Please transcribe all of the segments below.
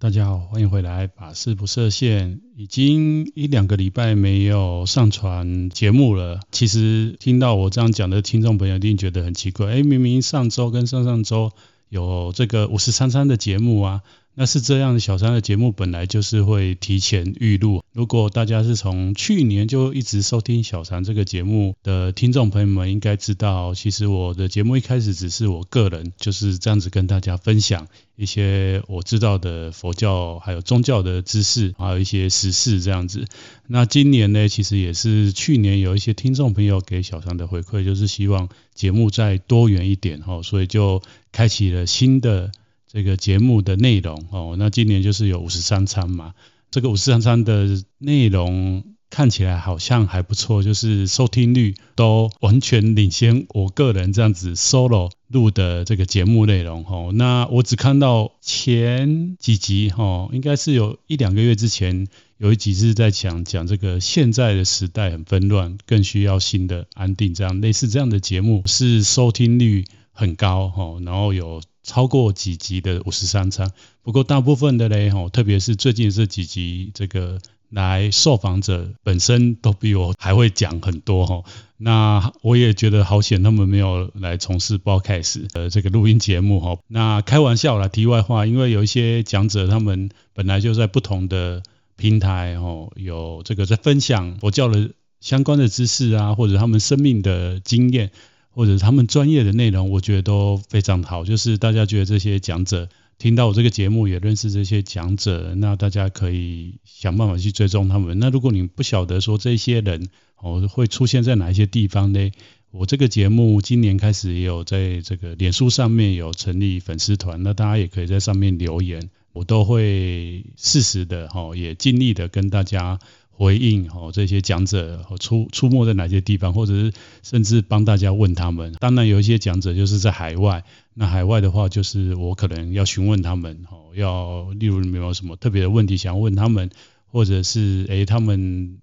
大家好，欢迎回来。把事不设限，已经一两个礼拜没有上传节目了。其实听到我这样讲的听众朋友一定觉得很奇怪，哎，明明上周跟上上周有这个五十三三的节目啊。那是这样，小三的节目本来就是会提前预录。如果大家是从去年就一直收听小三这个节目的听众朋友们，应该知道，其实我的节目一开始只是我个人就是这样子跟大家分享一些我知道的佛教还有宗教的知识，还有一些时事这样子。那今年呢，其实也是去年有一些听众朋友给小三的回馈，就是希望节目再多元一点哈，所以就开启了新的。这个节目的内容哦，那今年就是有五十三餐嘛。这个五十三餐的内容看起来好像还不错，就是收听率都完全领先我个人这样子 solo 录的这个节目内容哦。那我只看到前几集哈，应该是有一两个月之前有一集是在讲讲这个现在的时代很纷乱，更需要新的安定，这样类似这样的节目是收听率很高哈，然后有。超过几集的五十三餐，不过大部分的嘞哈，特别是最近这几集，这个来受访者本身都比我还会讲很多哈。那我也觉得好险，他们没有来从事 Podcast 的这个录音节目哈。那开玩笑啦，题外话，因为有一些讲者他们本来就在不同的平台吼，有这个在分享佛教的相关的知识啊，或者他们生命的经验。或者他们专业的内容，我觉得都非常好。就是大家觉得这些讲者听到我这个节目，也认识这些讲者，那大家可以想办法去追踪他们。那如果你不晓得说这些人哦会出现在哪一些地方呢？我这个节目今年开始也有在这个脸书上面有成立粉丝团，那大家也可以在上面留言，我都会适时的哈，也尽力的跟大家。回应哦，这些讲者出出没在哪些地方，或者是甚至帮大家问他们。当然有一些讲者就是在海外，那海外的话就是我可能要询问他们哦，要例如你们有什么特别的问题想要问他们，或者是诶他们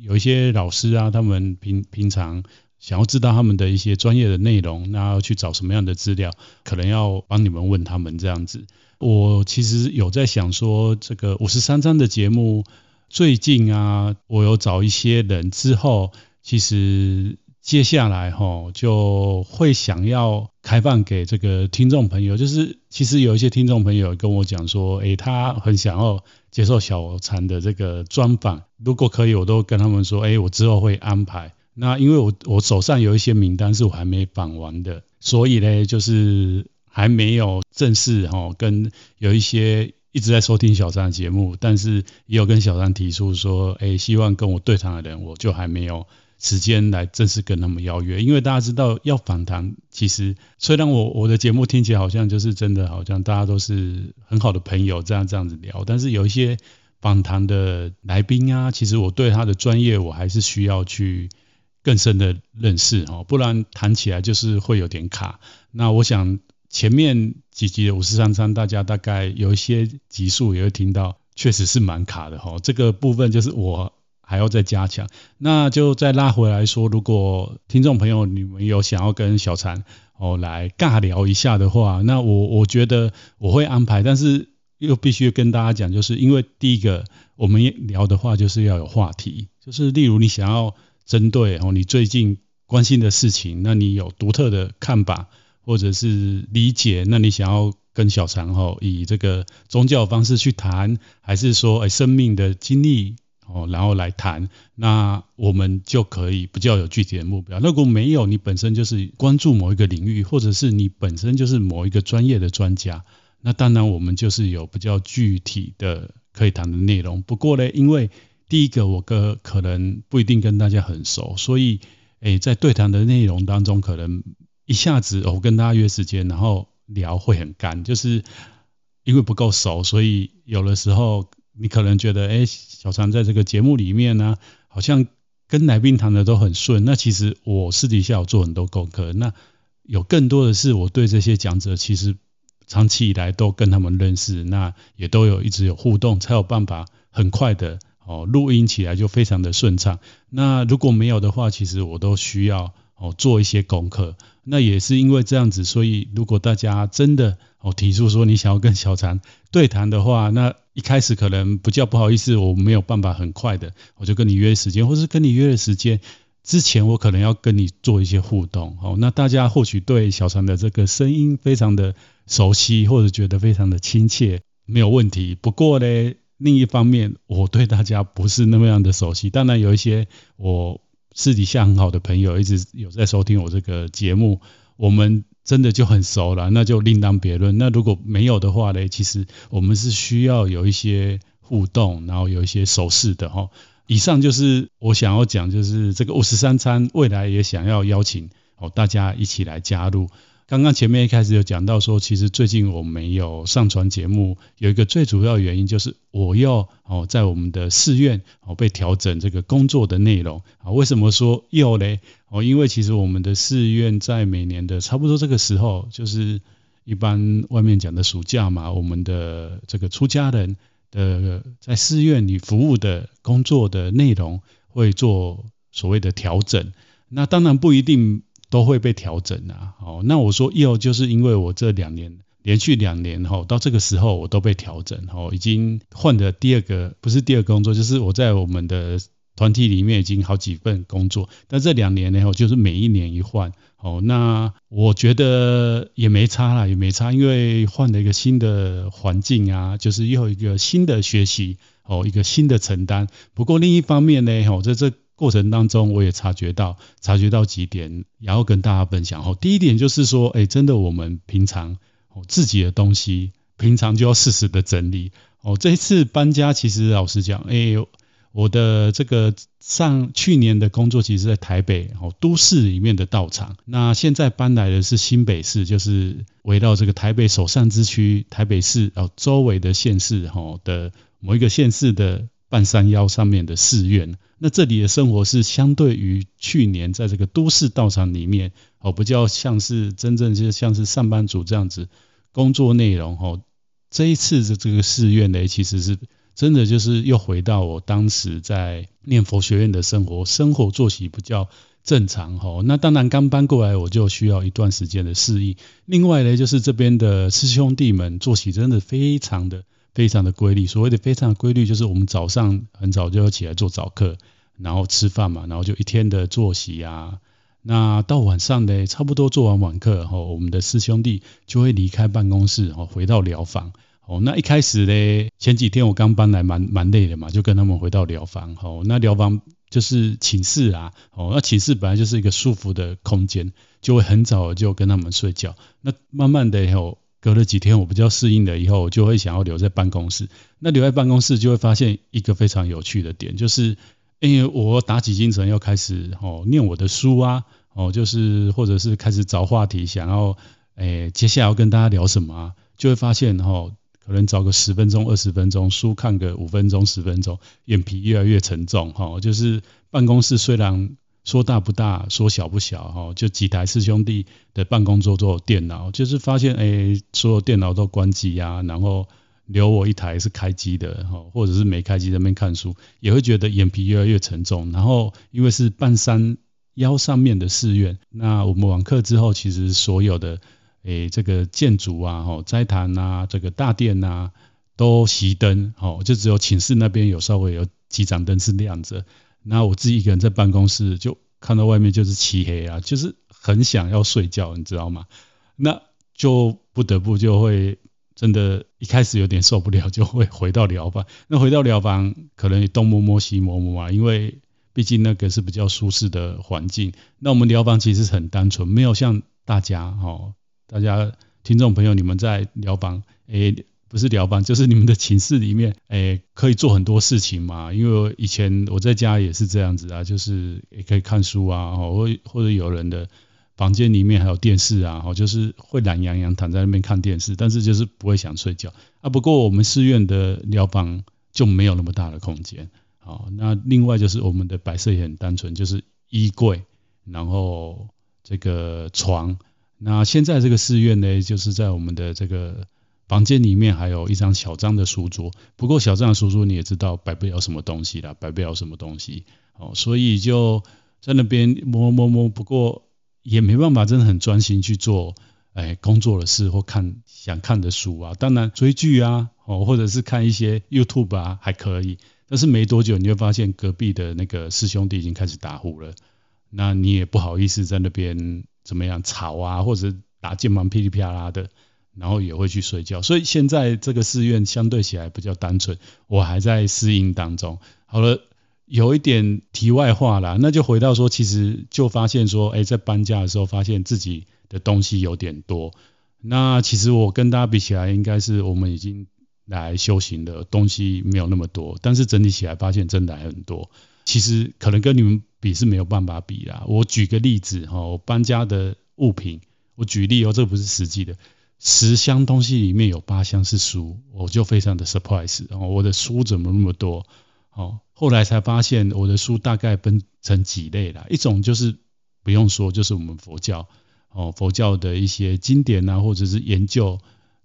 有一些老师啊，他们平平常想要知道他们的一些专业的内容，那要去找什么样的资料，可能要帮你们问他们这样子。我其实有在想说，这个五十三章的节目。最近啊，我有找一些人之后，其实接下来齁就会想要开放给这个听众朋友。就是其实有一些听众朋友跟我讲说，诶，他很想要接受小禅的这个专访。如果可以，我都跟他们说，诶，我之后会安排。那因为我我手上有一些名单是我还没访完的，所以呢，就是还没有正式齁跟有一些。一直在收听小三的节目，但是也有跟小三提出说，哎，希望跟我对谈的人，我就还没有时间来正式跟他们邀约。因为大家知道要访谈，其实虽然我我的节目听起来好像就是真的，好像大家都是很好的朋友这样这样子聊，但是有一些访谈的来宾啊，其实我对他的专业我还是需要去更深的认识哈，不然谈起来就是会有点卡。那我想。前面几集的五十三三，大家大概有一些集数也会听到，确实是蛮卡的哈。这个部分就是我还要再加强。那就再拉回来说，如果听众朋友你们有想要跟小禅哦来尬聊一下的话，那我我觉得我会安排，但是又必须跟大家讲，就是因为第一个我们聊的话就是要有话题，就是例如你想要针对哦你最近关心的事情，那你有独特的看法。或者是理解，那你想要跟小禅吼以这个宗教方式去谈，还是说诶生命的经历哦，然后来谈，那我们就可以比较有具体的目标。如果没有，你本身就是关注某一个领域，或者是你本身就是某一个专业的专家，那当然我们就是有比较具体的可以谈的内容。不过呢，因为第一个我哥可能不一定跟大家很熟，所以诶在对谈的内容当中可能。一下子我跟大家约时间，然后聊会很干，就是因为不够熟，所以有的时候你可能觉得，哎，小常在这个节目里面呢，好像跟来宾谈的都很顺。那其实我私底下有做很多功课，那有更多的是我对这些讲者，其实长期以来都跟他们认识，那也都有一直有互动，才有办法很快的哦录音起来就非常的顺畅。那如果没有的话，其实我都需要哦做一些功课。那也是因为这样子，所以如果大家真的哦提出说你想要跟小禅对谈的话，那一开始可能不叫不好意思，我没有办法很快的我就跟你约时间，或是跟你约的时间之前，我可能要跟你做一些互动。哦，那大家或许对小禅的这个声音非常的熟悉，或者觉得非常的亲切，没有问题。不过呢，另一方面，我对大家不是那么样的熟悉。当然有一些我。私底下很好的朋友一直有在收听我这个节目，我们真的就很熟了，那就另当别论。那如果没有的话呢，其实我们是需要有一些互动，然后有一些手势的哈。以上就是我想要讲，就是这个五十三餐未来也想要邀请哦大家一起来加入。刚刚前面一开始有讲到说，其实最近我没有上传节目，有一个最主要原因就是我要哦在我们的寺院哦被调整这个工作的内容啊。为什么说又嘞？哦，因为其实我们的寺院在每年的差不多这个时候，就是一般外面讲的暑假嘛，我们的这个出家人的在寺院里服务的工作的内容会做所谓的调整。那当然不一定。都会被调整啊，哦，那我说又就是因为我这两年连续两年哈，到这个时候我都被调整，哦，已经换了第二个，不是第二个工作，就是我在我们的团体里面已经好几份工作，但这两年呢，我就是每一年一换，哦，那我觉得也没差啦，也没差，因为换了一个新的环境啊，就是又一个新的学习，哦，一个新的承担。不过另一方面呢，哦，在这。过程当中，我也察觉到，察觉到几点，然后跟大家分享。哦，第一点就是说，哎，真的，我们平常哦自己的东西，平常就要适时的整理。哦，这一次搬家，其实老实讲，哎，我的这个上去年的工作，其实在台北哦都市里面的道场。那现在搬来的是新北市，就是围绕这个台北首善之区，台北市哦周围的县市哈的某一个县市的。半山腰上面的寺院，那这里的生活是相对于去年在这个都市道场里面，哦，比较像是真正就像是上班族这样子工作内容，哦，这一次的这个寺院呢，其实是真的就是又回到我当时在念佛学院的生活，生活作息比较正常，哦，那当然刚搬过来我就需要一段时间的适应。另外呢，就是这边的师兄弟们作息真的非常的。非常的规律，所谓的非常的规律，就是我们早上很早就要起来做早课，然后吃饭嘛，然后就一天的作息啊。那到晚上呢，差不多做完晚课后，我们的师兄弟就会离开办公室，哦，回到疗房。哦，那一开始呢，前几天我刚搬来，蛮蛮累的嘛，就跟他们回到疗房。哦，那疗房就是寝室啊。哦，那寝室本来就是一个舒服的空间，就会很早就跟他们睡觉。那慢慢的以后。隔了几天，我比较适应了以后，我就会想要留在办公室。那留在办公室，就会发现一个非常有趣的点，就是因为我打起精神要开始哦念我的书啊，哦就是或者是开始找话题，想要诶接下来要跟大家聊什么啊，就会发现哦可能找个十分钟、二十分钟，书看个五分钟、十分钟，眼皮越来越沉重哈。就是办公室虽然。说大不大，说小不小，哈，就几台师兄弟的办公桌做电脑，就是发现，哎，所有电脑都关机呀，然后留我一台是开机的，哈，或者是没开机在那边看书，也会觉得眼皮越来越沉重。然后因为是半山腰上面的寺院，那我们晚课之后，其实所有的，哎，这个建筑啊，哈，斋坛啊，这个大殿啊，都熄灯，哈，就只有寝室那边有稍微有几盏灯是亮着。那我自己一个人在办公室，就看到外面就是漆黑啊，就是很想要睡觉，你知道吗？那就不得不就会真的，一开始有点受不了，就会回到疗房。那回到疗房，可能东摸摸西摸摸啊，因为毕竟那个是比较舒适的环境。那我们疗房其实很单纯，没有像大家哦，大家听众朋友，你们在疗房诶。不是寮房，就是你们的寝室里面，诶，可以做很多事情嘛。因为以前我在家也是这样子啊，就是也可以看书啊，或或者有人的房间里面还有电视啊，就是会懒洋洋躺在那边看电视，但是就是不会想睡觉啊。不过我们寺院的寮房就没有那么大的空间，好，那另外就是我们的摆设也很单纯，就是衣柜，然后这个床。那现在这个寺院呢，就是在我们的这个。房间里面还有一张小张的书桌，不过小张的书桌你也知道摆不了什么东西啦，摆不了什么东西，哦，所以就在那边摸摸摸。不过也没办法真的很专心去做哎工作的事或看想看的书啊。当然追剧啊，哦，或者是看一些 YouTube 啊还可以，但是没多久你会发现隔壁的那个师兄弟已经开始打呼了，那你也不好意思在那边怎么样吵啊，或者打键盘噼里啪啦的。然后也会去睡觉，所以现在这个寺院相对起来比较单纯，我还在适应当中。好了，有一点题外话啦，那就回到说，其实就发现说，哎，在搬家的时候，发现自己的东西有点多。那其实我跟大家比起来，应该是我们已经来修行的东西没有那么多，但是整体起来发现真的还很多。其实可能跟你们比是没有办法比啦。我举个例子哈，我搬家的物品，我举例哦，这不是实际的。十箱东西里面有八箱是书，我就非常的 surprise。然后我的书怎么那么多？哦，后来才发现我的书大概分成几类啦。一种就是不用说，就是我们佛教哦，佛教的一些经典啊，或者是研究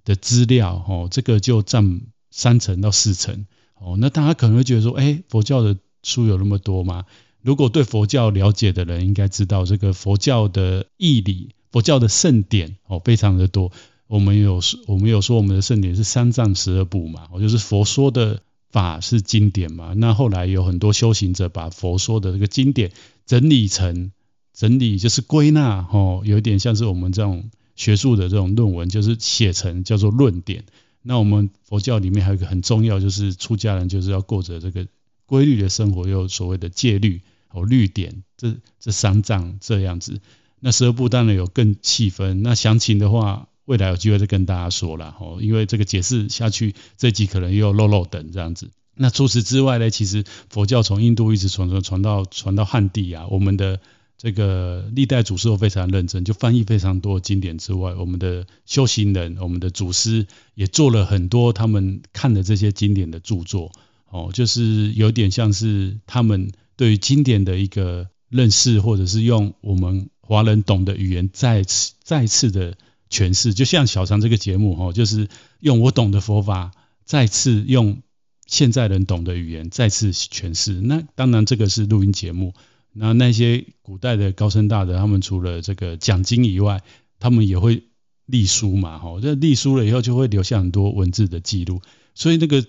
的资料哦，这个就占三成到四成。哦，那大家可能会觉得说，哎，佛教的书有那么多吗？如果对佛教了解的人应该知道，这个佛教的义理、佛教的圣典哦，非常的多。我们有说，我们有说，我们的圣典是三藏十二部嘛，我就是佛说的法是经典嘛。那后来有很多修行者把佛说的这个经典整理成整理，就是归纳，哦，有一点像是我们这种学术的这种论文，就是写成叫做论点。那我们佛教里面还有一个很重要，就是出家人就是要过着这个规律的生活，有所谓的戒律哦，律典，这这三藏这样子。那十二部当然有更细分，那详情的话。未来有机会再跟大家说了吼，因为这个解释下去，这集可能又漏漏等这样子。那除此之外呢，其实佛教从印度一直传传传到传到汉地啊，我们的这个历代祖师都非常认真，就翻译非常多经典之外，我们的修行人、我们的祖师也做了很多他们看的这些经典的著作哦，就是有点像是他们对于经典的一个认识，或者是用我们华人懂的语言再次再次的。诠释就像小常这个节目哈，就是用我懂的佛法，再次用现在人懂的语言再次诠释。那当然这个是录音节目。那那些古代的高僧大德，他们除了这个讲经以外，他们也会立书嘛哈。这立书了以后，就会留下很多文字的记录，所以那个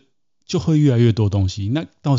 就会越来越多东西。那到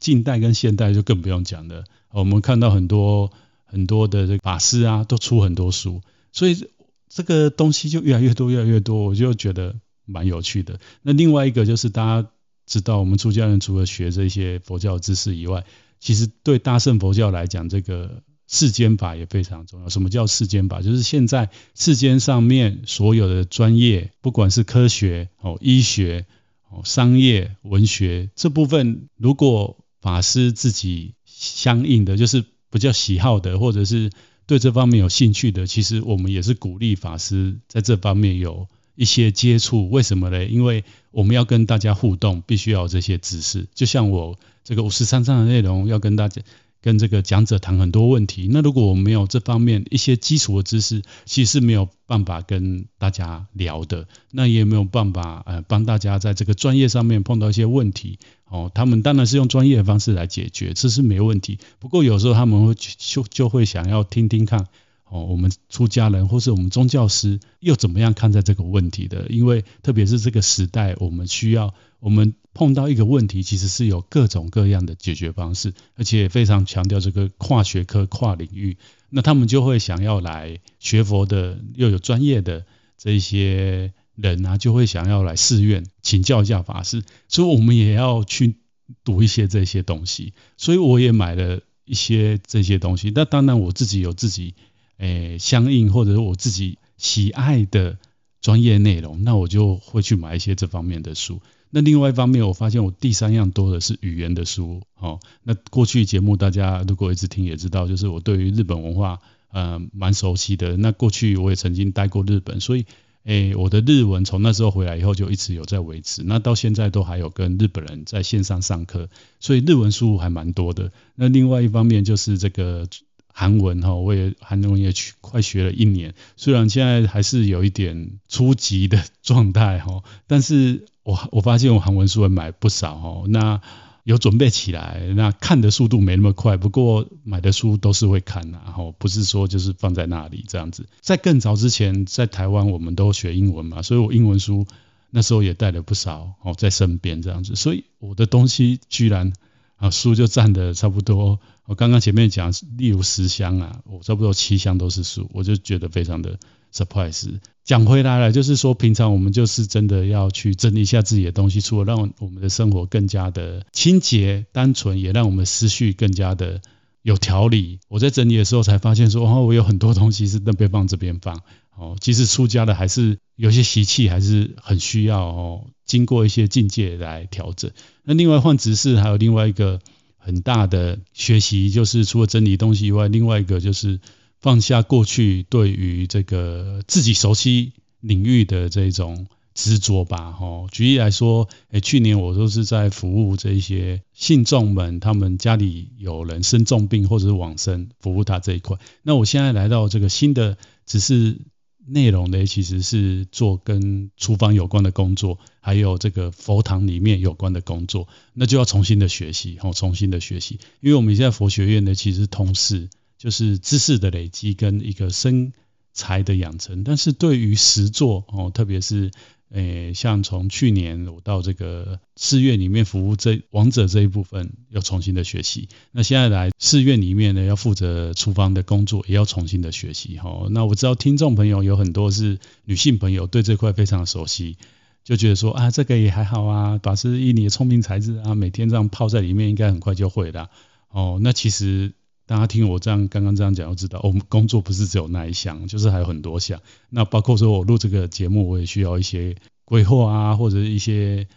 近代跟现代就更不用讲了。我们看到很多很多的这个法师啊，都出很多书，所以。这个东西就越来越多，越来越多，我就觉得蛮有趣的。那另外一个就是大家知道，我们出家人除了学这些佛教知识以外，其实对大乘佛教来讲，这个世间法也非常重要。什么叫世间法？就是现在世间上面所有的专业，不管是科学、哦医学、哦商业、文学这部分，如果法师自己相应的，就是比较喜好的，或者是。对这方面有兴趣的，其实我们也是鼓励法师在这方面有一些接触。为什么呢？因为我们要跟大家互动，必须要有这些知识。就像我这个五十三章的内容，要跟大家。跟这个讲者谈很多问题，那如果我没有这方面一些基础的知识，其实是没有办法跟大家聊的，那也没有办法呃帮大家在这个专业上面碰到一些问题哦。他们当然是用专业的方式来解决，这是没问题。不过有时候他们会就就会想要听听看哦，我们出家人或是我们宗教师又怎么样看待这个问题的？因为特别是这个时代，我们需要我们。碰到一个问题，其实是有各种各样的解决方式，而且非常强调这个跨学科、跨领域。那他们就会想要来学佛的，又有专业的这些人啊，就会想要来寺院请教一下法师。所以我们也要去读一些这些东西。所以我也买了一些这些东西。那当然我自己有自己诶相应或者我自己喜爱的专业内容，那我就会去买一些这方面的书。那另外一方面，我发现我第三样多的是语言的书。哦，那过去节目大家如果一直听也知道，就是我对于日本文化呃蛮熟悉的。那过去我也曾经待过日本，所以诶我的日文从那时候回来以后就一直有在维持。那到现在都还有跟日本人在线上上课，所以日文书还蛮多的。那另外一方面就是这个韩文哈，我也韩文也去快学了一年，虽然现在还是有一点初级的状态哈，但是。我我发现我韩文书也买不少哦，那有准备起来，那看的速度没那么快，不过买的书都是会看的，然后不是说就是放在那里这样子。在更早之前，在台湾我们都学英文嘛，所以我英文书那时候也带了不少哦在身边这样子，所以我的东西居然啊书就占的差不多。我刚刚前面讲，例如十箱啊，我差不多七箱都是书，我就觉得非常的 surprise。讲回来了，就是说平常我们就是真的要去整理一下自己的东西，除了让我们的生活更加的清洁单纯，也让我们思绪更加的有条理。我在整理的时候才发现说，哦，我有很多东西是那边放这边放，哦，其实出家的还是有些习气还是很需要哦，经过一些境界来调整。那另外换执事还有另外一个。很大的学习就是除了整理东西以外，另外一个就是放下过去对于这个自己熟悉领域的这种执着吧。哦，举例来说，诶，去年我都是在服务这些信众们，他们家里有人生重病或者是往生，服务他这一块。那我现在来到这个新的，只是。内容呢，其实是做跟厨房有关的工作，还有这个佛堂里面有关的工作，那就要重新的学习，哦，重新的学习，因为我们现在佛学院呢，其实同时就是知识的累积跟一个身材的养成，但是对于实作哦，特别是。诶，像从去年我到这个寺院里面服务这王者这一部分，要重新的学习。那现在来寺院里面呢，要负责厨房的工作，也要重新的学习。哈，那我知道听众朋友有很多是女性朋友，对这块非常熟悉，就觉得说啊，这个也还好啊，法师以你的聪明才智啊，每天这样泡在里面，应该很快就会了。哦，那其实。大家听我这样刚刚这样讲，就知道我们工作不是只有那一项，就是还有很多项。那包括说我录这个节目，我也需要一些规划啊，或者一些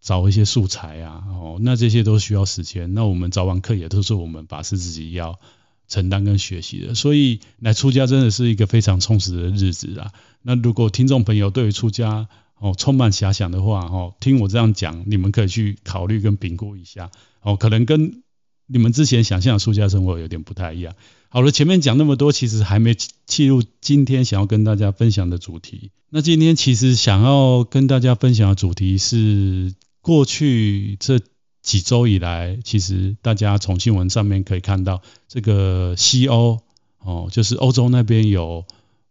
找一些素材啊。哦，那这些都需要时间。那我们早晚课也都是我们法师自己要承担跟学习的。所以来出家真的是一个非常充实的日子啊。那如果听众朋友对于出家哦充满遐想的话，哦，听我这样讲，你们可以去考虑跟评估一下。哦，可能跟你们之前想象的出家生活有点不太一样。好了，前面讲那么多，其实还没切入今天想要跟大家分享的主题。那今天其实想要跟大家分享的主题是，过去这几周以来，其实大家从新闻上面可以看到，这个西欧哦，就是欧洲那边有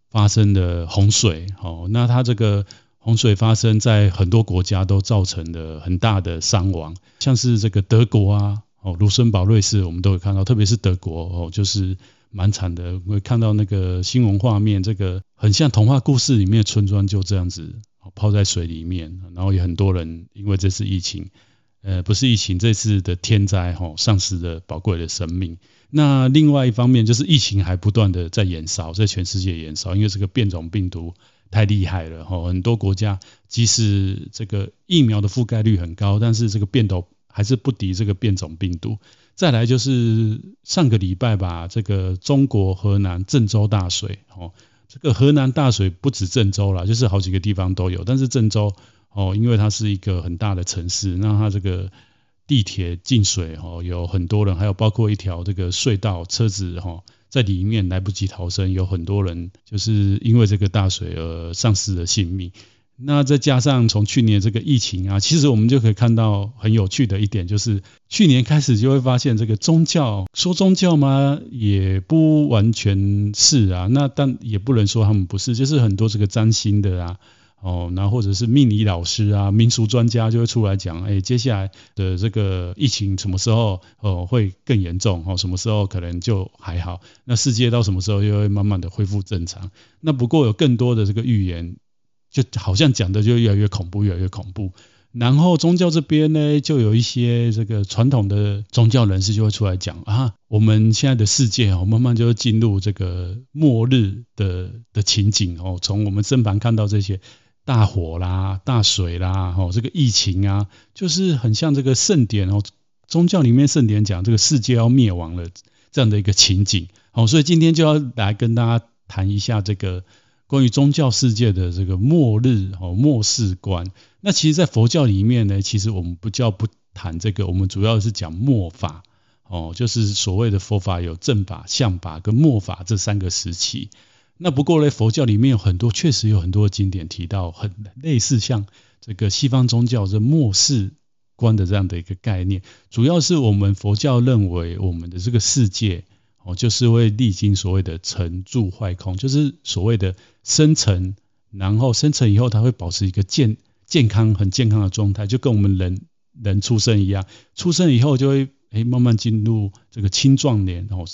发生的洪水哦，那它这个洪水发生在很多国家都造成了很大的伤亡，像是这个德国啊。哦，卢森堡、瑞士，我们都有看到，特别是德国哦，就是蛮惨的。会看到那个新闻画面，这个很像童话故事里面的村庄就这样子泡在水里面，然后有很多人因为这次疫情，呃，不是疫情，这次的天灾哈，丧失了宝贵的生命。那另外一方面就是疫情还不断的在延烧，在全世界延烧，因为这个变种病毒太厉害了哈，很多国家即使这个疫苗的覆盖率很高，但是这个变种还是不敌这个变种病毒。再来就是上个礼拜吧，这个中国河南郑州大水哦，这个河南大水不止郑州啦，就是好几个地方都有。但是郑州哦，因为它是一个很大的城市，那它这个地铁进水哦，有很多人，还有包括一条这个隧道，车子哈在里面来不及逃生，有很多人就是因为这个大水而丧失了性命。那再加上从去年这个疫情啊，其实我们就可以看到很有趣的一点，就是去年开始就会发现这个宗教，说宗教吗？也不完全是啊。那但也不能说他们不是，就是很多这个占星的啊，哦，那或者是命理老师啊、民俗专家就会出来讲，哎，接下来的这个疫情什么时候哦会更严重？哦，什么时候可能就还好？那世界到什么时候又会慢慢的恢复正常？那不过有更多的这个预言。就好像讲的就越来越恐怖，越来越恐怖。然后宗教这边呢，就有一些这个传统的宗教人士就会出来讲啊，我们现在的世界哦，慢慢就会进入这个末日的的情景哦。从我们身旁看到这些大火啦、大水啦，哦，这个疫情啊，就是很像这个圣典哦，宗教里面圣典讲这个世界要灭亡了这样的一个情景。好，所以今天就要来跟大家谈一下这个。关于宗教世界的这个末日哦，末世观，那其实，在佛教里面呢，其实我们不叫不谈这个，我们主要是讲末法哦，就是所谓的佛法有正法、相法跟末法这三个时期。那不过呢，佛教里面有很多，确实有很多经典提到很类似，像这个西方宗教这末世观的这样的一个概念，主要是我们佛教认为我们的这个世界哦，就是会历经所谓的成住坏空，就是所谓的生成，然后生成以后它会保持一个健健康很健康的状态，就跟我们人人出生一样，出生以后就会诶慢慢进入这个青壮年，然后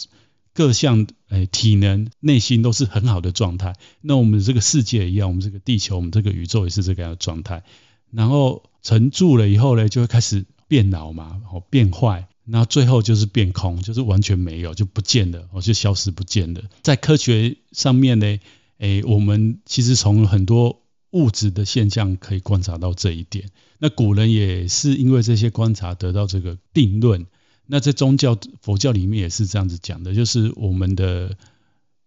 各项诶体能、内心都是很好的状态。那我们这个世界一样，我们这个地球、我们这个宇宙也是这个样的状态，然后。成住了以后呢，就会开始变老嘛，然后变坏，然后最后就是变空，就是完全没有，就不见了，哦，就消失不见了。在科学上面呢，诶，我们其实从很多物质的现象可以观察到这一点。那古人也是因为这些观察得到这个定论。那在宗教佛教里面也是这样子讲的，就是我们的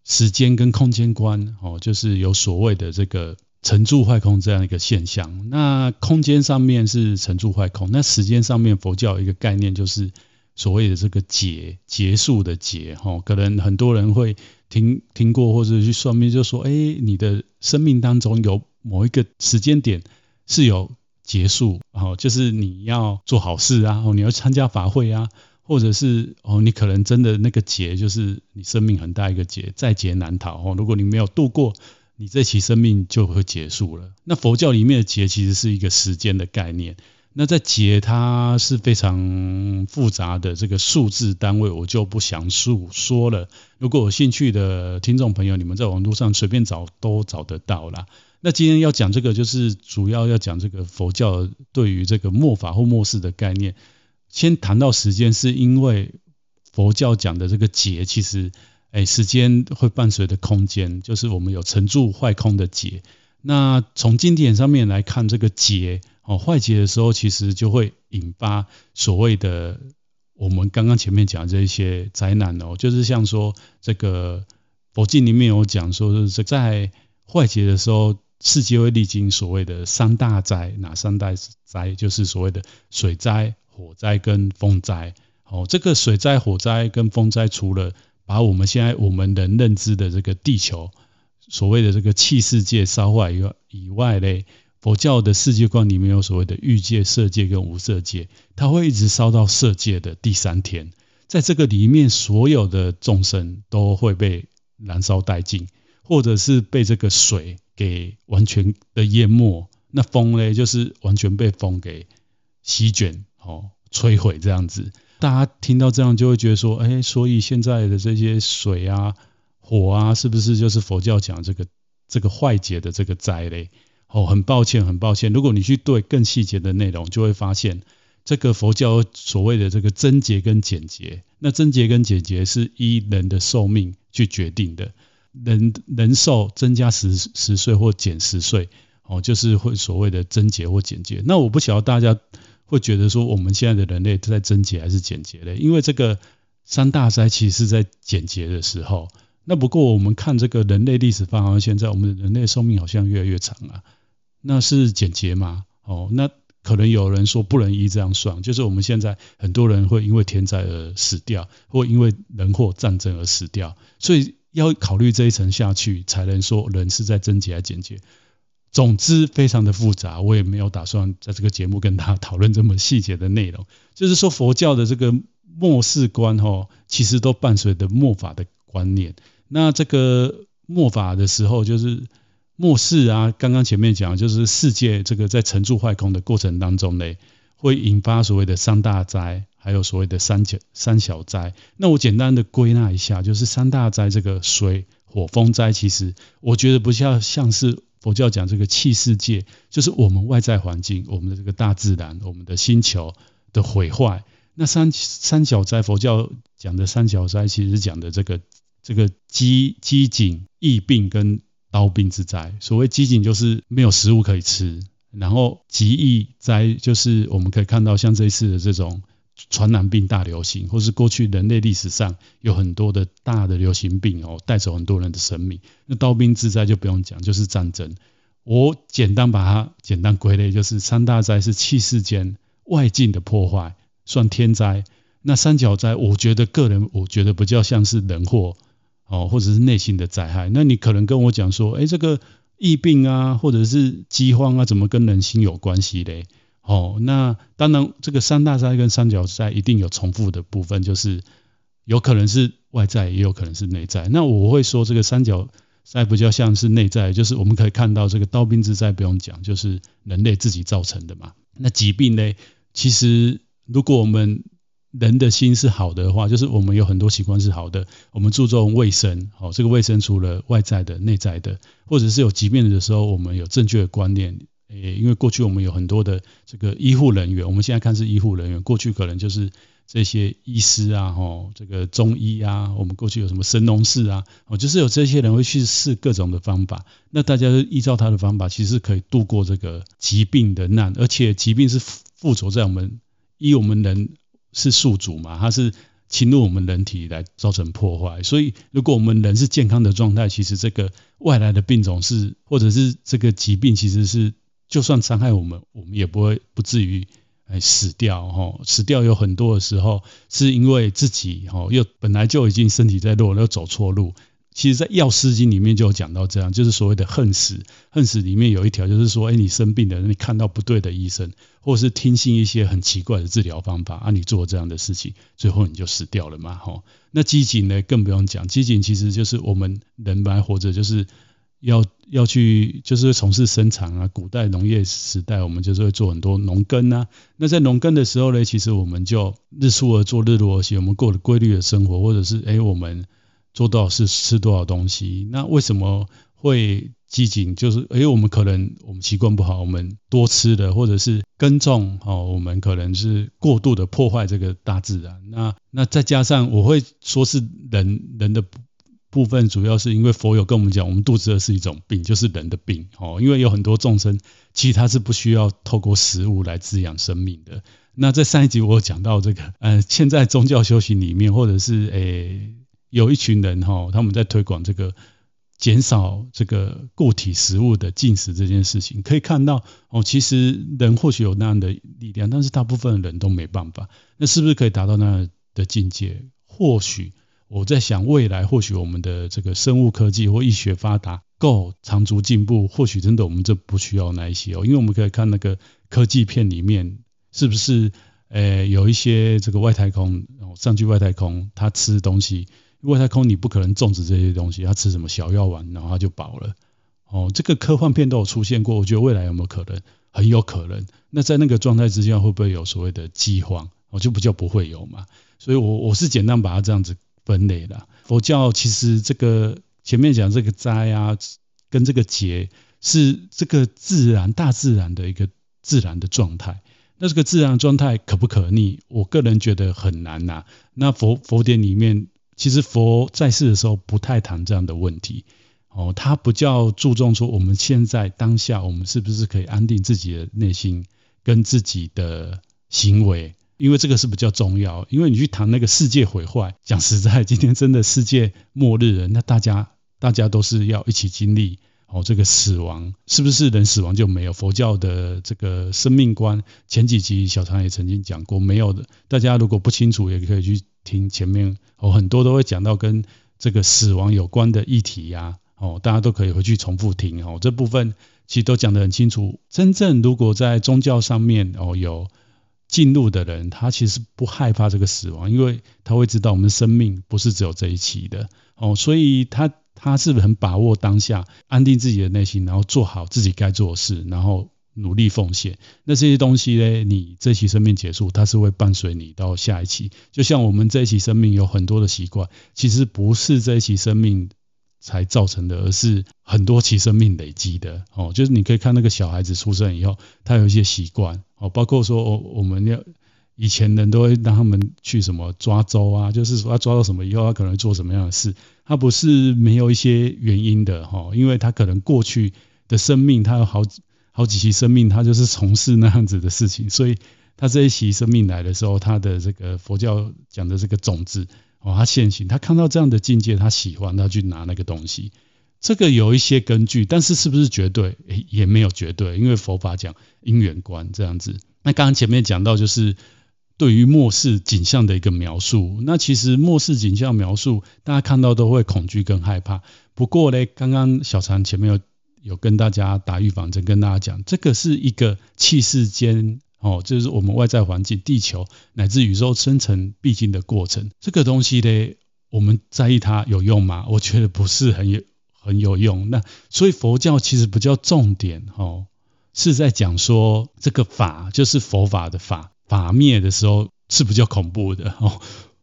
时间跟空间观，哦，就是有所谓的这个。成住坏空这样一个现象，那空间上面是成住坏空，那时间上面佛教一个概念就是所谓的这个劫，结束的劫哈，可能很多人会听听过或者去算命，就说，哎，你的生命当中有某一个时间点是有结束，哦，就是你要做好事啊，哦，你要参加法会啊，或者是哦，你可能真的那个劫就是你生命很大一个劫，在劫难逃哦，如果你没有度过。你这期生命就会结束了。那佛教里面的劫其实是一个时间的概念。那在劫它是非常复杂的这个数字单位，我就不详述说了。如果有兴趣的听众朋友，你们在网络上随便找都找得到啦。那今天要讲这个，就是主要要讲这个佛教对于这个末法或末世的概念。先谈到时间，是因为佛教讲的这个劫其实。哎，时间会伴随着空间，就是我们有成住坏空的劫。那从经典上面来看，这个劫哦，坏劫的时候，其实就会引发所谓的我们刚刚前面讲这一些灾难哦，就是像说这个佛经里面有讲说，是在坏劫的时候，世界会历经所谓的三大灾，哪三大灾？就是所谓的水灾、火灾跟风灾。哦，这个水灾、火灾跟风灾，除了把我们现在我们人认知的这个地球所谓的这个气世界烧坏以外以外嘞，佛教的世界观里面有所谓的欲界、色界跟无色界，它会一直烧到色界的第三天，在这个里面所有的众生都会被燃烧殆尽，或者是被这个水给完全的淹没，那风嘞就是完全被风给席卷哦，摧毁这样子。大家听到这样就会觉得说，哎，所以现在的这些水啊、火啊，是不是就是佛教讲这个这个坏劫的这个灾嘞？哦，很抱歉，很抱歉。如果你去对更细节的内容，就会发现这个佛教所谓的这个增劫跟减劫，那增劫跟减劫是依人的寿命去决定的，人人寿增加十十岁或减十岁，哦，就是会所谓的增劫或减劫。那我不晓得大家。会觉得说我们现在的人类在增劫还是减劫嘞？因为这个三大灾其实是在减劫的时候。那不过我们看这个人类历史发展到现在，我们人类寿命好像越来越长啊。那是简洁吗？哦，那可能有人说不能依这样算，就是我们现在很多人会因为天灾而死掉，或因为人祸战争而死掉，所以要考虑这一层下去，才能说人是在增劫还是简洁。总之非常的复杂，我也没有打算在这个节目跟大家讨论这么细节的内容。就是说佛教的这个末世观，哈，其实都伴随着末法的观念。那这个末法的时候，就是末世啊，刚刚前面讲，就是世界这个在成住坏空的过程当中呢，会引发所谓的三大灾，还有所谓的三小三小灾。那我简单的归纳一下，就是三大灾这个水火风灾，其实我觉得不像像是。佛教讲这个器世界，就是我们外在环境，我们的这个大自然，我们的星球的毁坏。那三三小灾，佛教讲的三小灾，其实讲的这个这个饥饥馑、疫病跟刀兵之灾。所谓饥馑，就是没有食物可以吃；然后疾疫灾，就是我们可以看到像这一次的这种。传染病大流行，或是过去人类历史上有很多的大的流行病哦，带走很多人的生命。那刀兵之灾就不用讲，就是战争。我简单把它简单归类，就是三大灾是器世间外境的破坏，算天灾。那三角灾，我觉得个人我觉得比较像是人祸哦，或者是内心的灾害。那你可能跟我讲说，哎，这个疫病啊，或者是饥荒啊，怎么跟人心有关系嘞？哦，那当然这个三大灾跟三角灾一定有重复的部分，就是有可能是外在，也有可能是内在。那我会说这个三角灾比较像是内在，就是我们可以看到这个刀兵之灾不用讲，就是人类自己造成的嘛。那疾病呢？其实如果我们人的心是好的话，就是我们有很多习惯是好的，我们注重卫生，好，这个卫生除了外在的、内在的，或者是有疾病的时候，我们有正确的观念。诶，因为过去我们有很多的这个医护人员，我们现在看是医护人员，过去可能就是这些医师啊，吼，这个中医啊，我们过去有什么神农氏啊，哦，就是有这些人会去试各种的方法，那大家依照他的方法，其实可以度过这个疾病的难，而且疾病是附着在我们，依我们人是宿主嘛，它是侵入我们人体来造成破坏，所以如果我们人是健康的状态，其实这个外来的病种是，或者是这个疾病其实是。就算伤害我们，我们也不会不至于哎死掉哈。死掉有很多的时候是因为自己哈又本来就已经身体在弱，又走错路。其实，在《药师经》里面就有讲到这样，就是所谓的恨死。恨死里面有一条就是说，哎，你生病的人，你看到不对的医生，或者是听信一些很奇怪的治疗方法，啊，你做这样的事情，最后你就死掉了嘛吼。那饥馑呢，更不用讲，饥馑其实就是我们人本来活着就是。要要去就是从事生产啊，古代农业时代，我们就是会做很多农耕啊。那在农耕的时候呢，其实我们就日出而作，日落而息，我们过了规律的生活，或者是哎，我们做多少事吃多少东西。那为什么会饥馑？就是哎，我们可能我们习惯不好，我们多吃的，或者是耕种哦，我们可能是过度的破坏这个大自然。那那再加上我会说是人人的。部分主要是因为佛有跟我们讲，我们肚子饿是一种病，就是人的病哦。因为有很多众生，其实他是不需要透过食物来滋养生命的。那在上一集我有讲到这个，呃，现在宗教修行里面，或者是诶、有一群人哈，他们在推广这个减少这个固体食物的进食这件事情，可以看到哦，其实人或许有那样的力量，但是大部分人都没办法。那是不是可以达到那样的境界？或许。我在想，未来或许我们的这个生物科技或医学发达够长足进步，或许真的我们就不需要那一些哦，因为我们可以看那个科技片里面，是不是呃有一些这个外太空上去外太空，他吃东西，外太空你不可能种植这些东西，他吃什么小药丸，然后他就饱了哦。这个科幻片都有出现过，我觉得未来有没有可能？很有可能。那在那个状态之下，会不会有所谓的饥荒？我就不叫不会有嘛。所以我我是简单把它这样子。分类了，佛教其实这个前面讲这个灾啊，跟这个劫是这个自然大自然的一个自然的状态。那这个自然状态可不可逆？我个人觉得很难呐、那佛佛典里面，其实佛在世的时候不太谈这样的问题哦，他不叫注重说我们现在当下我们是不是可以安定自己的内心跟自己的行为。因为这个是比较重要，因为你去谈那个世界毁坏，讲实在，今天真的世界末日了，那大家大家都是要一起经历哦，这个死亡是不是人死亡就没有？佛教的这个生命观，前几集小唐也曾经讲过，没有的。大家如果不清楚，也可以去听前面哦，很多都会讲到跟这个死亡有关的议题呀，哦，大家都可以回去重复听哦，这部分其实都讲得很清楚。真正如果在宗教上面哦有。进入的人，他其实不害怕这个死亡，因为他会知道我们生命不是只有这一期的哦，所以他他是不是很把握当下，安定自己的内心，然后做好自己该做的事，然后努力奉献。那这些东西呢，你这期生命结束，它是会伴随你到下一期。就像我们这一期生命有很多的习惯，其实不是这一期生命才造成的，而是很多期生命累积的哦。就是你可以看那个小孩子出生以后，他有一些习惯。哦，包括说，我我们要以前人都会让他们去什么抓周啊，就是说他抓到什么以后，他可能会做什么样的事，他不是没有一些原因的哈，因为他可能过去的生命，他有好好几期生命，他就是从事那样子的事情，所以他这一期生命来的时候，他的这个佛教讲的这个种子哦，他现行，他看到这样的境界，他喜欢，他去拿那个东西。这个有一些根据，但是是不是绝对？也没有绝对，因为佛法讲因缘观这样子。那刚刚前面讲到，就是对于末世景象的一个描述。那其实末世景象描述，大家看到都会恐惧跟害怕。不过呢，刚刚小禅前面有有跟大家打预防针，跟大家讲，这个是一个气世间哦，就是我们外在环境、地球乃至宇宙生成必经的过程。这个东西呢，我们在意它有用吗？我觉得不是很有很有用。那所以佛教其实比较重点哦，是在讲说这个法就是佛法的法，法灭的时候是比较恐怖的哦。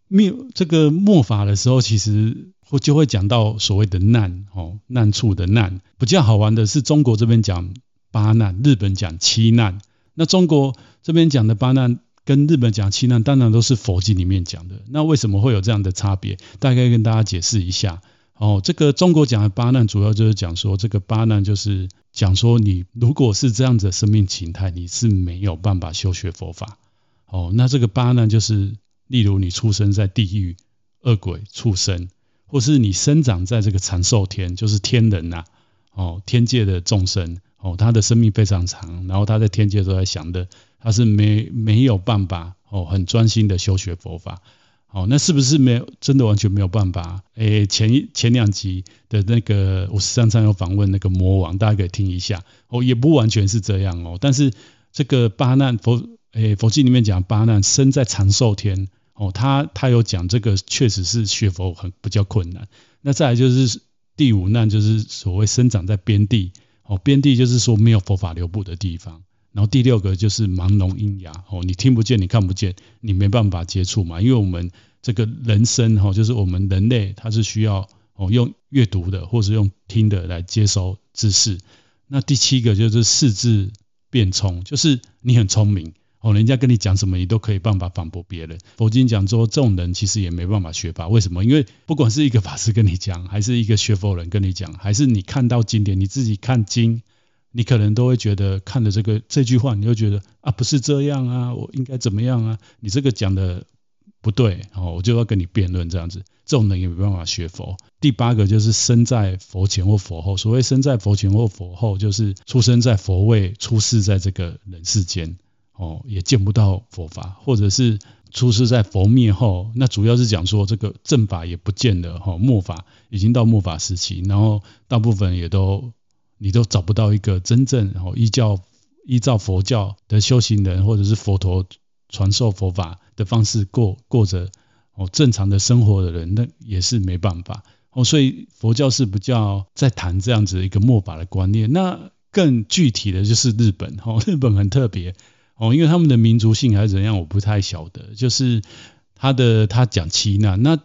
灭这个末法的时候，其实我就会讲到所谓的难哦，难处的难。比较好玩的是，中国这边讲八难，日本讲七难。那中国这边讲的八难跟日本讲七难，当然都是佛经里面讲的。那为什么会有这样的差别？大概跟大家解释一下。哦，这个中国讲的八难，主要就是讲说，这个八难就是讲说，你如果是这样子的生命形态，你是没有办法修学佛法。哦，那这个八难就是。例如你出生在地狱、恶鬼、畜生，或是你生长在这个长寿天，就是天人呐、哦，天界的众生，哦，他的生命非常长，然后他在天界都在想的，他是没没有办法，哦，很专心的修学佛法，哦，那是不是没有真的完全没有办法？诶，前前两集的那个五十三参有访问那个魔王，大家可以听一下，哦，也不完全是这样哦，但是这个八难佛，诶，佛经里面讲八难生在长寿天。哦，他他有讲这个，确实是学佛很比较困难。那再来就是第五难，就是所谓生长在边地。哦，边地就是说没有佛法流布的地方。然后第六个就是盲聋喑哑。哦，你听不见，你看不见，你没办法接触嘛。因为我们这个人生，哈，就是我们人类，他是需要哦用阅读的，或是用听的来接收知识。那第七个就是四智变聪，就是你很聪明。哦，人家跟你讲什么，你都可以办法反驳别人。佛经讲说，这种人其实也没办法学法。为什么？因为不管是一个法师跟你讲，还是一个学佛人跟你讲，还是你看到经典，你自己看经，你可能都会觉得看了这个这句话，你会觉得啊，不是这样啊，我应该怎么样啊？你这个讲的不对，哦，我就要跟你辩论这样子。这种人也没办法学佛。第八个就是生在佛前或佛后。所谓生在佛前或佛后，就是出生在佛位，出世在这个人世间。哦，也见不到佛法，或者是出世在佛灭后，那主要是讲说这个正法也不见了哈，末法已经到末法时期，然后大部分也都你都找不到一个真正然后依教依照佛教的修行人，或者是佛陀传授佛法的方式过过着哦正常的生活的人，那也是没办法哦，所以佛教是比较在谈这样子一个末法的观念。那更具体的就是日本哦，日本很特别。哦，因为他们的民族性还是怎样，我不太晓得。就是他的他讲七难，那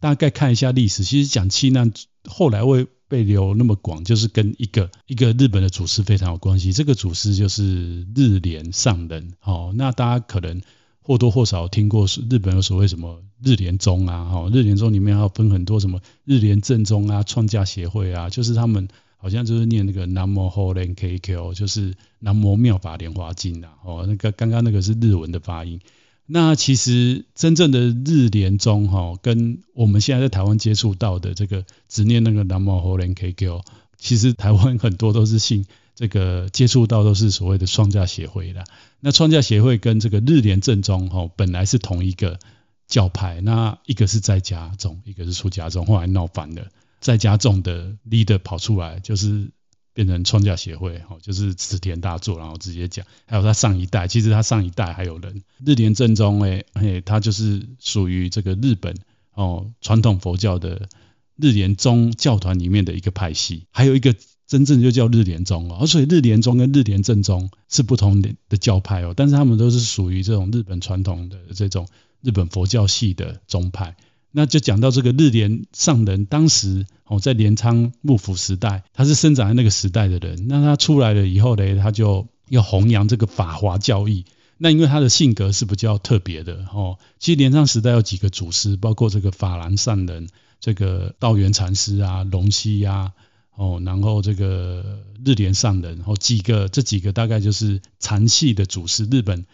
大概看一下历史，其实讲七难后来会被流那么广，就是跟一个一个日本的祖师非常有关系。这个祖师就是日莲上人。哦，那大家可能或多或少听过日本有所谓什么日莲宗啊，哈，日莲宗里面还要分很多什么日莲正宗啊、创价协会啊，就是他们。好像就是念那个南无后莲 KQ，就是南无妙法莲华经啊。哦，那个刚刚那个是日文的发音。那其实真正的日莲宗哈，跟我们现在在台湾接触到的这个只念那个南无后莲 KQ，其实台湾很多都是信这个接触到都是所谓的创价协会的。那创价协会跟这个日莲正宗哈，本来是同一个教派，那一个是在家宗，一个是出家宗，后来闹翻了。在家众的 leader 跑出来，就是变成创价协会，就是池田大作，然后直接讲，还有他上一代，其实他上一代还有人，日莲正宗，诶，他就是属于这个日本哦传统佛教的日莲宗教团里面的一个派系，还有一个真正就叫日莲宗哦，所以日莲宗跟日莲正宗是不同的教派哦，但是他们都是属于这种日本传统的这种日本佛教系的宗派。那就讲到这个日莲上人，当时哦在镰仓幕府时代，他是生长在那个时代的人。那他出来了以后呢，他就要弘扬这个法华教义。那因为他的性格是比较特别的哦。其实镰仓时代有几个祖师，包括这个法然上人、这个道元禅师啊、龙溪呀，哦，然后这个日莲上人，哦几个这几个大概就是禅系的祖师，日本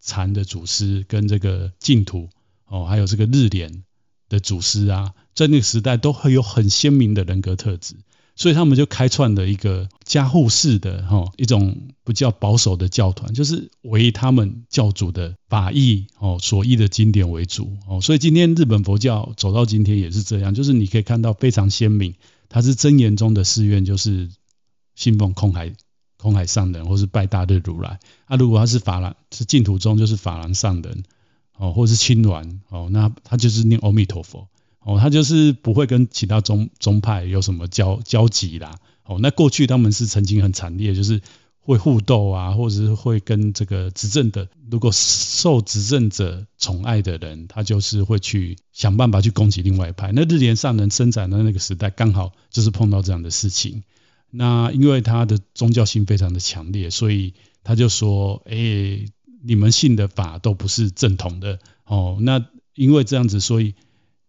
禅的祖师跟这个净土哦，还有这个日莲。的祖师啊，在那个时代都会有很鲜明的人格特质，所以他们就开创了一个加护式的哈一种比较保守的教团，就是为他们教主的法义哦所译的经典为主哦，所以今天日本佛教走到今天也是这样，就是你可以看到非常鲜明，它是真言中的寺院，就是信奉空海空海上人，或是拜大日如来。啊，如果他是法兰，是净土宗，就是法兰上人，哦，或是青鸾，哦，那他就是念阿弥陀佛，哦，他就是不会跟其他宗宗派有什么交交集啦。哦，那过去他们是曾经很惨烈，就是。会互斗啊，或者是会跟这个执政的，如果受执政者宠爱的人，他就是会去想办法去攻击另外一派。那日莲上人生长的那个时代，刚好就是碰到这样的事情。那因为他的宗教性非常的强烈，所以他就说：“哎，你们信的法都不是正统的哦。”那因为这样子，所以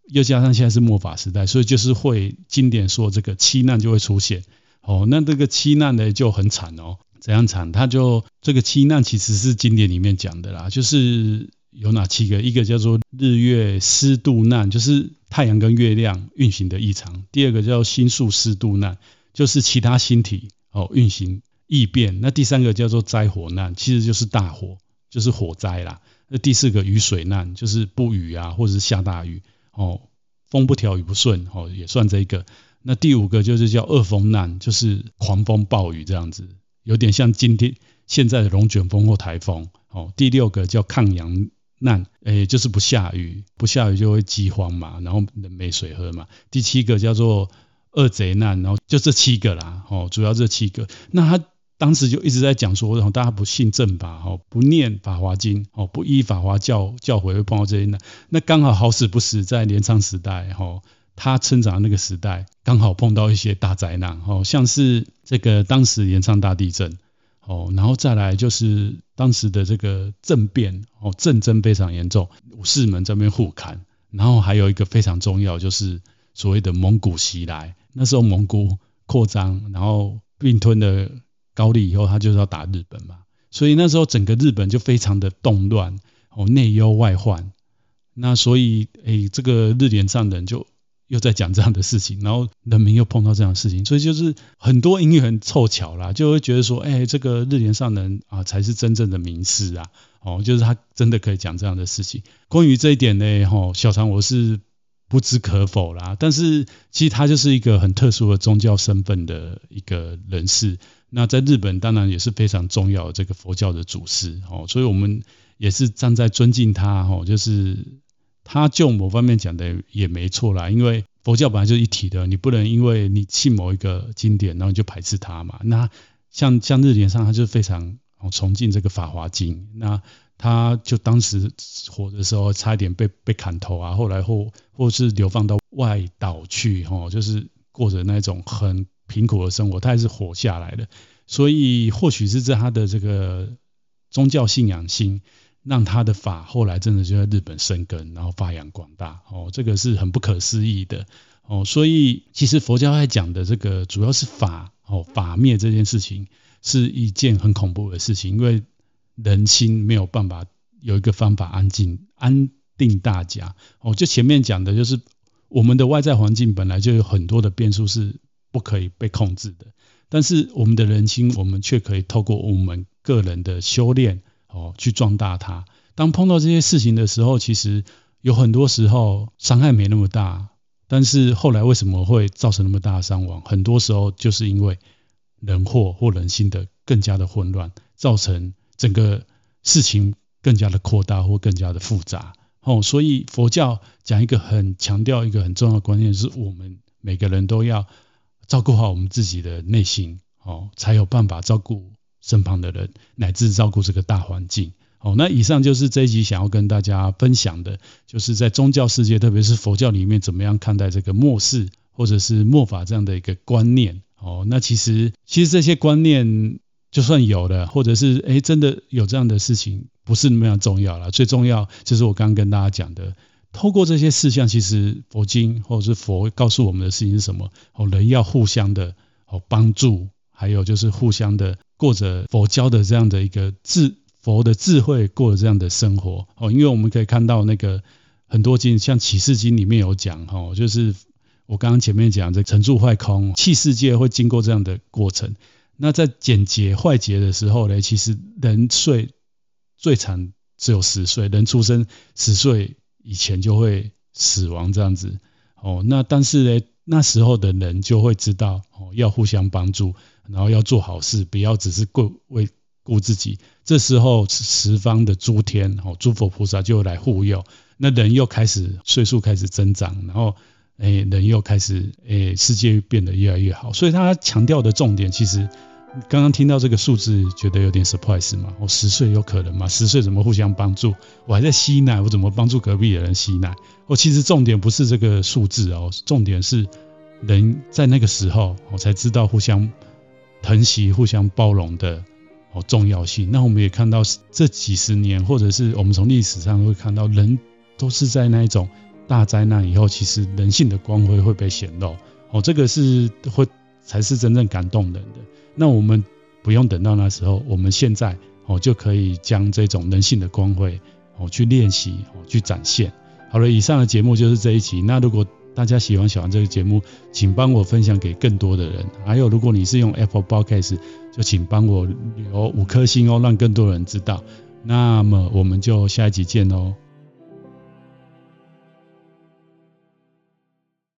又加上现在是末法时代，所以就是会经典说这个七难就会出现哦。那这个七难呢就很惨哦。怎样惨？他就这个七难其实是经典里面讲的啦，就是有哪七个？一个叫做日月失度难，就是太阳跟月亮运行的异常；第二个叫星宿失度难，就是其他星体哦运行异变；那第三个叫做灾火难，其实就是大火，就是火灾啦；那第四个雨水难，就是不雨啊，或者是下大雨哦，风不调雨不顺哦，也算这一个；那第五个就是叫恶风难，就是狂风暴雨这样子。有点像今天现在的龙卷风或台风哦。第六个叫抗阳难，诶，就是不下雨，不下雨就会饥荒嘛，然后没水喝嘛。第七个叫做恶贼难，然后就这七个啦，哦，主要这七个。那他当时就一直在讲说，大家不信正法，哦，不念法华经，哦，不依法华教教诲，会碰到这些难。那刚好好死不死在镰仓时代，哦。他成长那个时代，刚好碰到一些大灾难，哦，像是这个当时镰仓大地震，哦，然后再来就是当时的这个政变，哦，战争非常严重，武士们这边互砍，然后还有一个非常重要，就是所谓的蒙古袭来，那时候蒙古扩张，然后并吞了高丽以后，他就是要打日本嘛，所以那时候整个日本就非常的动乱，哦，内忧外患，那所以，诶，这个日莲上人就。又在讲这样的事情，然后人民又碰到这样的事情，所以就是很多因缘凑巧啦，就会觉得说，哎，这个日莲上人啊，才是真正的名师啊，哦，就是他真的可以讲这样的事情。关于这一点呢，哈，小常我是不知可否啦，但是其实他就是一个很特殊的宗教身份的一个人士。那在日本当然也是非常重要的这个佛教的祖师，哦，所以我们也是站在尊敬他，哦，就是。他就某方面讲的也没错啦，因为佛教本来就是一体的，你不能因为你信某一个经典，然后你就排斥他嘛。那像像日莲上，他就非常崇敬这个《法华经》，那他就当时活的时候，差一点被被砍头啊，后来或或是流放到外岛去，吼，就是过着那种很贫苦的生活，他还是活下来的。所以或许是在他的这个宗教信仰心。让他的法后来真的就在日本生根，然后发扬光大哦，这个是很不可思议的哦。所以其实佛教在讲的这个主要是法哦，法灭这件事情是一件很恐怖的事情，因为人心没有办法有一个方法安静安定大家哦。就前面讲的就是我们的外在环境本来就有很多的变数是不可以被控制的，但是我们的人心，我们却可以透过我们个人的修炼。哦，去壮大它。当碰到这些事情的时候，其实有很多时候伤害没那么大，但是后来为什么会造成那么大的伤亡？很多时候就是因为人祸或人心的更加的混乱，造成整个事情更加的扩大或更加的复杂。哦，所以佛教讲一个很强调一个很重要的观念，是我们每个人都要照顾好我们自己的内心，哦，才有办法照顾。身旁的人，乃至照顾这个大环境。好，那以上就是这一集想要跟大家分享的，就是在宗教世界，特别是佛教里面，怎么样看待这个末世或者是末法这样的一个观念。哦，那其实其实这些观念就算有了，或者是诶真的有这样的事情，不是那么样重要了。最重要就是我刚刚跟大家讲的，透过这些事项，其实佛经或者是佛告诉我们的事情是什么？哦，人要互相的哦帮助，还有就是互相的。过着佛教的这样的一个智佛的智慧过着这样的生活哦，因为我们可以看到那个很多经，像启示经里面有讲哈，就是我刚刚前面讲这成住坏空，器世界会经过这样的过程。那在简劫坏劫的时候呢，其实人岁最长只有十岁，人出生十岁以前就会死亡这样子哦。那但是呢，那时候的人就会知道哦，要互相帮助。然后要做好事，不要只是顾为顾自己。这时候十方的诸天哦，诸佛菩萨就来护佑，那人又开始岁数开始增长，然后诶人又开始诶世界变得越来越好。所以他强调的重点，其实刚刚听到这个数字，觉得有点 surprise 嘛？我十岁有可能吗？十岁怎么互相帮助？我还在吸奶，我怎么帮助隔壁的人吸奶？我其实重点不是这个数字哦，重点是。人在那个时候，我才知道互相疼惜、互相包容的哦重要性。那我们也看到这几十年，或者是我们从历史上会看到，人都是在那一种大灾难以后，其实人性的光辉会被显露。哦，这个是会才是真正感动人的。那我们不用等到那时候，我们现在哦就可以将这种人性的光辉哦去练习、哦去展现。好了，以上的节目就是这一集。那如果大家喜欢小王这个节目，请帮我分享给更多的人。还有，如果你是用 Apple Podcast，就请帮我留五颗星哦，让更多人知道。那么我们就下一集见喽。